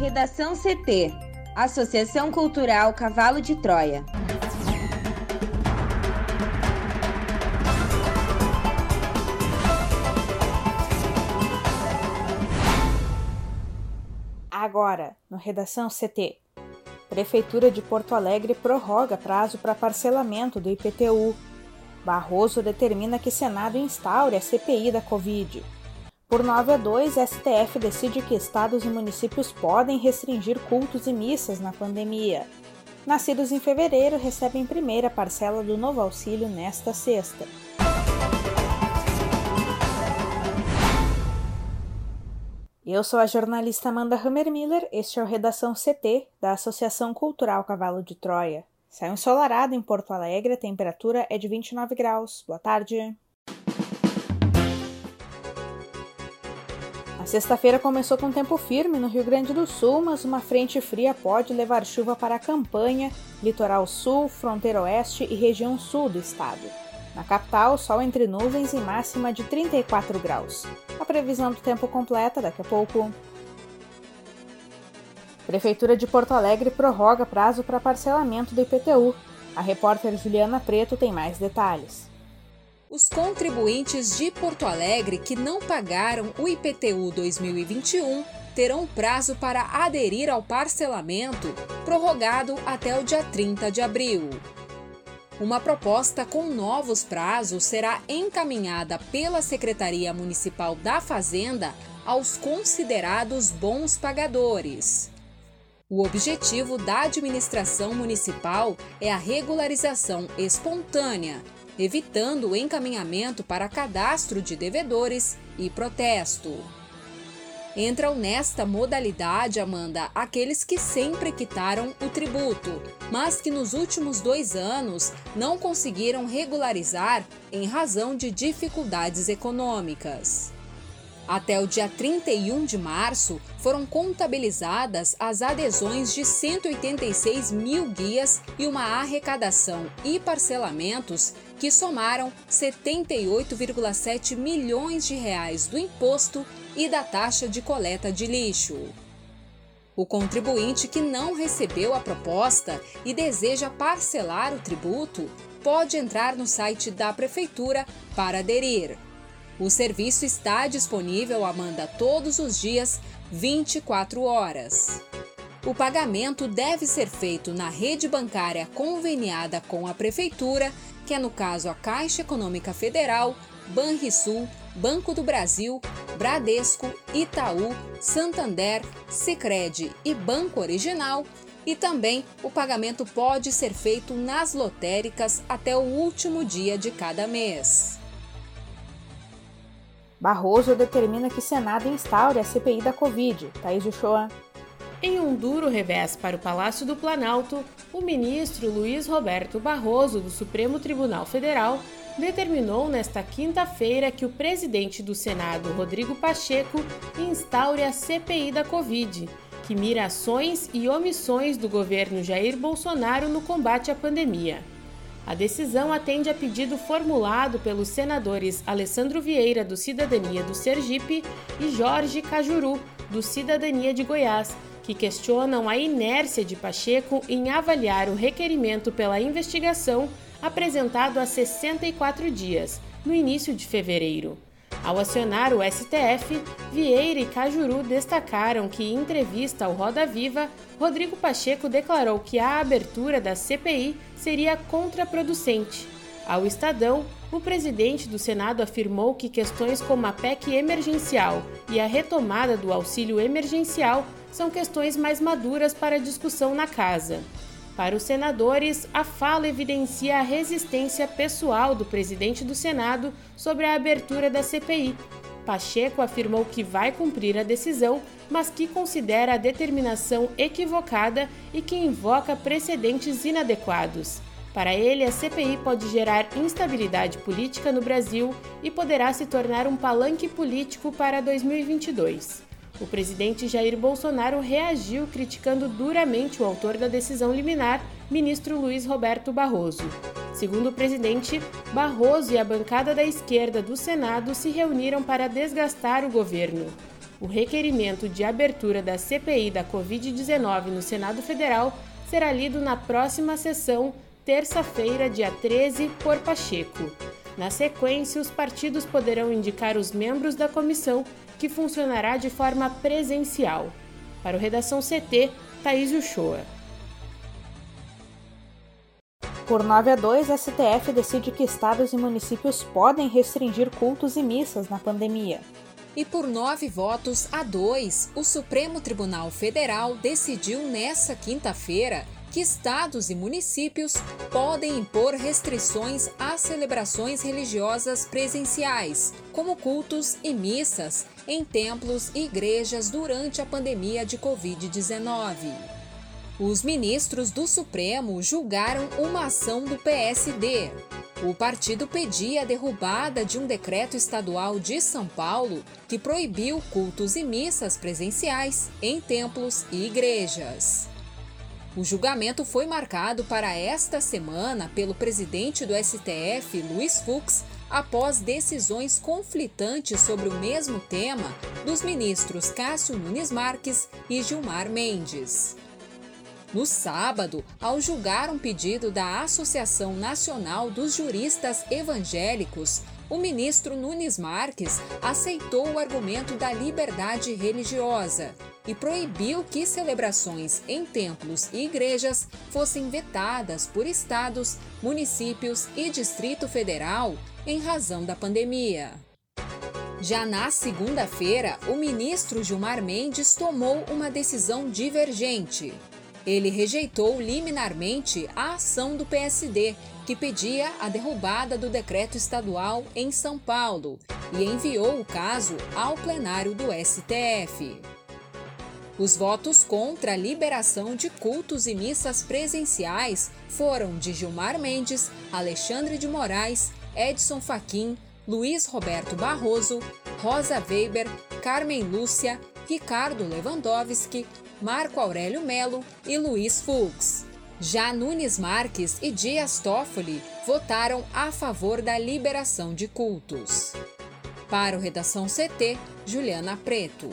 Redação CT Associação Cultural Cavalo de Troia. Agora, no Redação CT. Prefeitura de Porto Alegre prorroga prazo para parcelamento do IPTU. Barroso determina que Senado instaure a CPI da Covid. Por 9 a 2, STF decide que estados e municípios podem restringir cultos e missas na pandemia. Nascidos em fevereiro recebem primeira parcela do novo auxílio nesta sexta. Eu sou a jornalista Amanda Hammermiller, este é o Redação CT da Associação Cultural Cavalo de Troia. Sai ensolarado em Porto Alegre, a temperatura é de 29 graus. Boa tarde. Sexta-feira começou com tempo firme no Rio Grande do Sul, mas uma frente fria pode levar chuva para a campanha, litoral sul, fronteira oeste e região sul do estado. Na capital, sol entre nuvens e máxima de 34 graus. A previsão do tempo completa daqui a pouco. Prefeitura de Porto Alegre prorroga prazo para parcelamento do IPTU. A repórter Juliana Preto tem mais detalhes. Os contribuintes de Porto Alegre que não pagaram o IPTU 2021 terão prazo para aderir ao parcelamento, prorrogado até o dia 30 de abril. Uma proposta com novos prazos será encaminhada pela Secretaria Municipal da Fazenda aos considerados bons pagadores. O objetivo da administração municipal é a regularização espontânea evitando o encaminhamento para cadastro de devedores e protesto. Entram nesta modalidade, Amanda, aqueles que sempre quitaram o tributo, mas que nos últimos dois anos não conseguiram regularizar em razão de dificuldades econômicas. Até o dia 31 de março, foram contabilizadas as adesões de 186 mil guias e uma arrecadação e parcelamentos que somaram 78,7 milhões de reais do imposto e da taxa de coleta de lixo. O contribuinte que não recebeu a proposta e deseja parcelar o tributo pode entrar no site da Prefeitura para aderir. O serviço está disponível, Amanda, todos os dias, 24 horas. O pagamento deve ser feito na rede bancária conveniada com a Prefeitura, que é no caso a Caixa Econômica Federal, Banrisul, Banco do Brasil, Bradesco, Itaú, Santander, Sicredi e Banco Original, e também o pagamento pode ser feito nas lotéricas até o último dia de cada mês. Barroso determina que Senado instaure a CPI da Covid. Thaís Uchoa. Em um duro revés para o Palácio do Planalto, o ministro Luiz Roberto Barroso, do Supremo Tribunal Federal, determinou nesta quinta-feira que o presidente do Senado, Rodrigo Pacheco, instaure a CPI da Covid, que mira ações e omissões do governo Jair Bolsonaro no combate à pandemia. A decisão atende a pedido formulado pelos senadores Alessandro Vieira, do Cidadania do Sergipe, e Jorge Cajuru, do Cidadania de Goiás, que questionam a inércia de Pacheco em avaliar o requerimento pela investigação apresentado há 64 dias, no início de fevereiro. Ao acionar o STF, Vieira e Cajuru destacaram que, em entrevista ao Roda Viva, Rodrigo Pacheco declarou que a abertura da CPI seria contraproducente. Ao Estadão, o presidente do Senado afirmou que questões como a PEC emergencial e a retomada do auxílio emergencial são questões mais maduras para discussão na casa. Para os senadores, a fala evidencia a resistência pessoal do presidente do Senado sobre a abertura da CPI. Pacheco afirmou que vai cumprir a decisão, mas que considera a determinação equivocada e que invoca precedentes inadequados. Para ele, a CPI pode gerar instabilidade política no Brasil e poderá se tornar um palanque político para 2022. O presidente Jair Bolsonaro reagiu criticando duramente o autor da decisão liminar, ministro Luiz Roberto Barroso. Segundo o presidente, Barroso e a bancada da esquerda do Senado se reuniram para desgastar o governo. O requerimento de abertura da CPI da Covid-19 no Senado Federal será lido na próxima sessão, terça-feira, dia 13, por Pacheco. Na sequência, os partidos poderão indicar os membros da comissão, que funcionará de forma presencial. Para o Redação CT, Thaís Uchoa. Por 9 a 2, a STF decide que estados e municípios podem restringir cultos e missas na pandemia. E por nove votos a dois, o Supremo Tribunal Federal decidiu nesta quinta-feira que estados e municípios podem impor restrições às celebrações religiosas presenciais, como cultos e missas, em templos e igrejas durante a pandemia de Covid-19. Os ministros do Supremo julgaram uma ação do PSD. O partido pedia a derrubada de um decreto estadual de São Paulo que proibiu cultos e missas presenciais em templos e igrejas. O julgamento foi marcado para esta semana pelo presidente do STF, Luiz Fux, após decisões conflitantes sobre o mesmo tema dos ministros Cássio Nunes Marques e Gilmar Mendes. No sábado, ao julgar um pedido da Associação Nacional dos Juristas Evangélicos, o ministro Nunes Marques aceitou o argumento da liberdade religiosa e proibiu que celebrações em templos e igrejas fossem vetadas por estados, municípios e Distrito Federal em razão da pandemia. Já na segunda-feira, o ministro Gilmar Mendes tomou uma decisão divergente. Ele rejeitou liminarmente a ação do PSD, que pedia a derrubada do decreto estadual em São Paulo, e enviou o caso ao plenário do STF. Os votos contra a liberação de cultos e missas presenciais foram de Gilmar Mendes, Alexandre de Moraes, Edson Fachin, Luiz Roberto Barroso, Rosa Weber, Carmen Lúcia, Ricardo Lewandowski, Marco Aurélio Melo e Luiz Fux. Já Nunes Marques e Dias Toffoli votaram a favor da liberação de cultos. Para o Redação CT, Juliana Preto.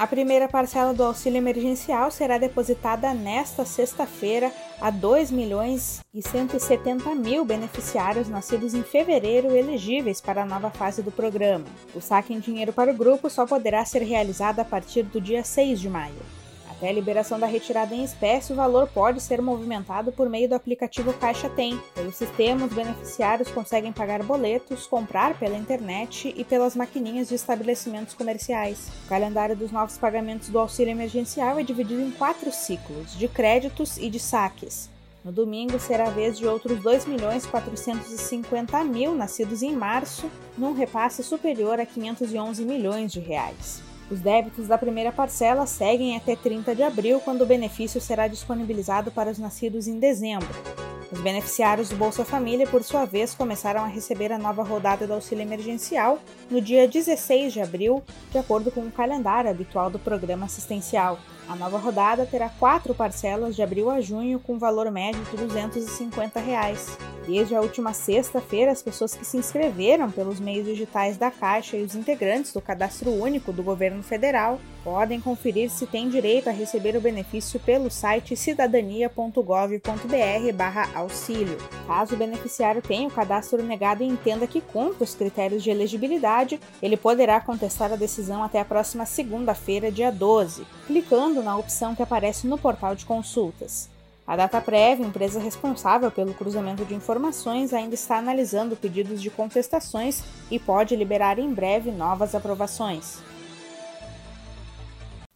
A primeira parcela do auxílio emergencial será depositada nesta sexta-feira a 2 milhões e 170 mil beneficiários nascidos em fevereiro elegíveis para a nova fase do programa. O saque em dinheiro para o grupo só poderá ser realizado a partir do dia 6 de maio. Até a liberação da retirada em espécie, o valor pode ser movimentado por meio do aplicativo Caixa Tem. Pelo sistema, os beneficiários conseguem pagar boletos, comprar pela internet e pelas maquininhas de estabelecimentos comerciais. O calendário dos novos pagamentos do auxílio emergencial é dividido em quatro ciclos, de créditos e de saques. No domingo será a vez de outros 2 milhões 450 mil nascidos em março, num repasse superior a 511 milhões de reais. Os débitos da primeira parcela seguem até 30 de abril, quando o benefício será disponibilizado para os nascidos em dezembro. Os beneficiários do Bolsa Família, por sua vez, começaram a receber a nova rodada do auxílio emergencial no dia 16 de abril, de acordo com o calendário habitual do programa assistencial. A nova rodada terá quatro parcelas de abril a junho com valor médio de 250 reais. Desde a última sexta-feira, as pessoas que se inscreveram pelos meios digitais da Caixa e os integrantes do Cadastro Único do Governo Federal podem conferir se têm direito a receber o benefício pelo site cidadania.gov.br/auxílio. Caso o beneficiário tenha o cadastro negado e entenda que cumpre os critérios de elegibilidade, ele poderá contestar a decisão até a próxima segunda-feira, dia 12, clicando clicando na opção que aparece no portal de consultas. A DataPrev, empresa responsável pelo cruzamento de informações, ainda está analisando pedidos de contestações e pode liberar em breve novas aprovações.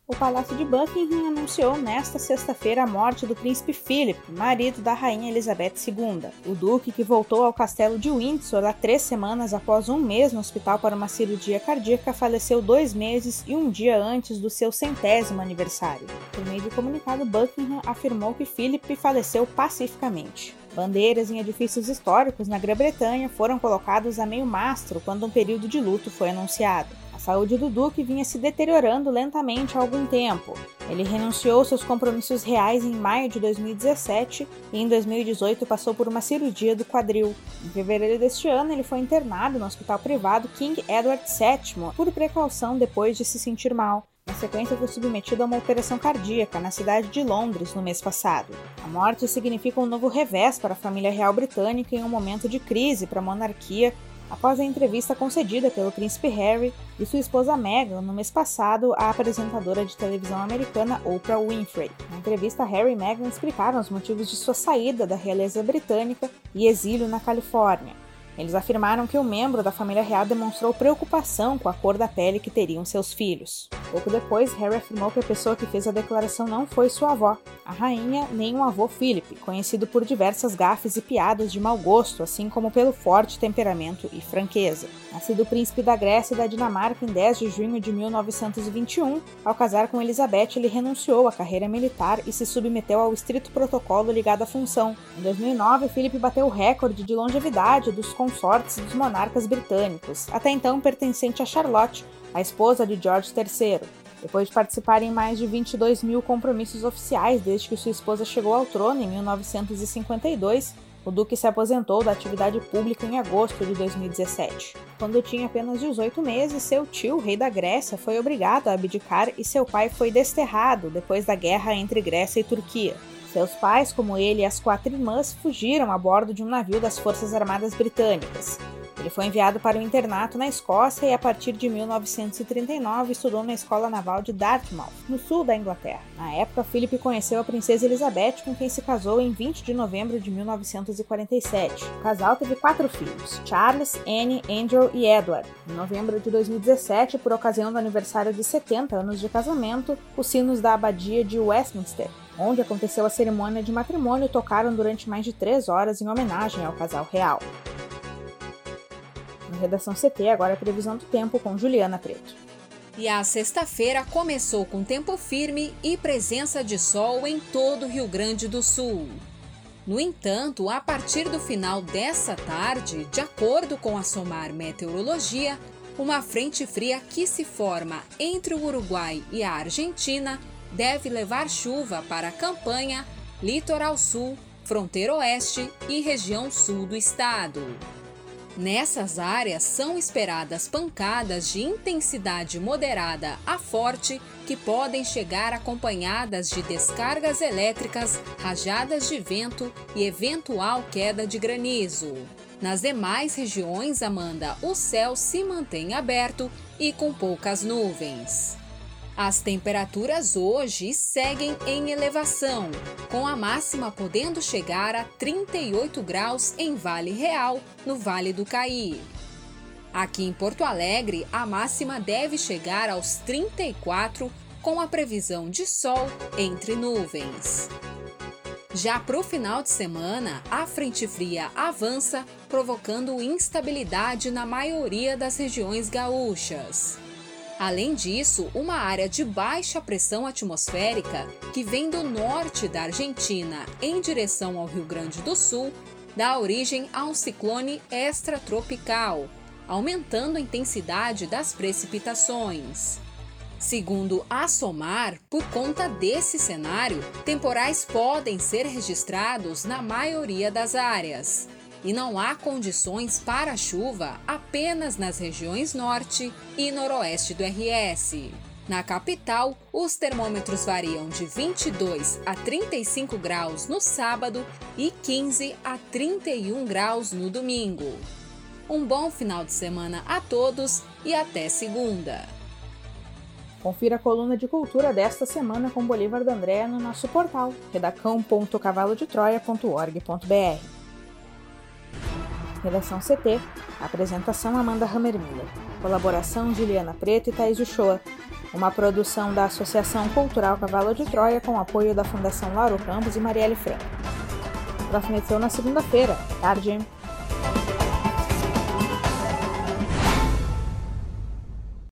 O Palácio de Buckingham anunciou nesta sexta-feira a morte do príncipe Philip, marido da rainha Elizabeth II. O duque, que voltou ao castelo de Windsor há três semanas após um mês no hospital para uma cirurgia cardíaca, faleceu dois meses e um dia antes do seu centésimo aniversário. Por meio de comunicado, Buckingham afirmou que Philip faleceu pacificamente. Bandeiras em edifícios históricos na Grã-Bretanha foram colocadas a meio mastro quando um período de luto foi anunciado saúde do Duque vinha se deteriorando lentamente há algum tempo. Ele renunciou seus compromissos reais em maio de 2017 e em 2018 passou por uma cirurgia do quadril. Em fevereiro deste ano, ele foi internado no hospital privado King Edward VII por precaução depois de se sentir mal. Na sequência, foi submetido a uma operação cardíaca na cidade de Londres no mês passado. A morte significa um novo revés para a família real britânica em um momento de crise para a monarquia após a entrevista concedida pelo príncipe Harry e sua esposa Meghan no mês passado à apresentadora de televisão americana Oprah Winfrey. Na entrevista, Harry e Meghan explicaram os motivos de sua saída da realeza britânica e exílio na Califórnia. Eles afirmaram que o um membro da família real demonstrou preocupação com a cor da pele que teriam seus filhos. Pouco depois, Harry afirmou que a pessoa que fez a declaração não foi sua avó, a rainha, nem o avô Philip, conhecido por diversas gafes e piadas de mau gosto, assim como pelo forte temperamento e franqueza. Nascido príncipe da Grécia e da Dinamarca em 10 de junho de 1921, ao casar com Elizabeth, ele renunciou à carreira militar e se submeteu ao estrito protocolo ligado à função. Em 2009, Philip bateu o recorde de longevidade dos consortes dos monarcas britânicos, até então pertencente a Charlotte, a esposa de George III. Depois de participar em mais de 22 mil compromissos oficiais desde que sua esposa chegou ao trono em 1952, o Duque se aposentou da atividade pública em agosto de 2017. Quando tinha apenas 18 meses, seu tio, rei da Grécia, foi obrigado a abdicar e seu pai foi desterrado depois da guerra entre Grécia e Turquia. Seus pais, como ele e as quatro irmãs, fugiram a bordo de um navio das Forças Armadas Britânicas. Ele foi enviado para o um internato na Escócia e, a partir de 1939, estudou na Escola Naval de Dartmouth, no sul da Inglaterra. Na época, Philip conheceu a princesa Elizabeth, com quem se casou em 20 de novembro de 1947. O casal teve quatro filhos: Charles, Anne, Andrew e Edward. Em novembro de 2017, por ocasião do aniversário de 70 anos de casamento, os sinos da abadia de Westminster onde aconteceu a cerimônia de matrimônio, tocaram durante mais de três horas em homenagem ao casal real. Redação CT, agora a previsão do tempo com Juliana Preto. E a sexta-feira começou com tempo firme e presença de sol em todo o Rio Grande do Sul. No entanto, a partir do final dessa tarde, de acordo com a SOMAR Meteorologia, uma frente fria que se forma entre o Uruguai e a Argentina deve levar chuva para a campanha, litoral sul, fronteira oeste e região sul do estado. Nessas áreas são esperadas pancadas de intensidade moderada a forte que podem chegar acompanhadas de descargas elétricas, rajadas de vento e eventual queda de granizo. Nas demais regiões, Amanda, o céu se mantém aberto e com poucas nuvens. As temperaturas hoje seguem em elevação, com a máxima podendo chegar a 38 graus em Vale Real, no Vale do Caí. Aqui em Porto Alegre, a máxima deve chegar aos 34, com a previsão de sol entre nuvens. Já para o final de semana, a frente fria avança, provocando instabilidade na maioria das regiões gaúchas. Além disso, uma área de baixa pressão atmosférica que vem do norte da Argentina em direção ao Rio Grande do Sul dá origem a um ciclone extratropical, aumentando a intensidade das precipitações. Segundo a SOMAR, por conta desse cenário, temporais podem ser registrados na maioria das áreas e não há condições para chuva apenas nas regiões norte e noroeste do RS. Na capital, os termômetros variam de 22 a 35 graus no sábado e 15 a 31 graus no domingo. Um bom final de semana a todos e até segunda. Confira a coluna de cultura desta semana com Bolívar D'André no nosso portal redacão.cavalodetroia.org.br. Redação CT. Apresentação Amanda Hammermiller. Colaboração Juliana Preto e Thaís Uchoa. Uma produção da Associação Cultural Cavalo de Troia com apoio da Fundação Lauro Campos e Marielle Franco. Próxima edição na segunda-feira, tarde.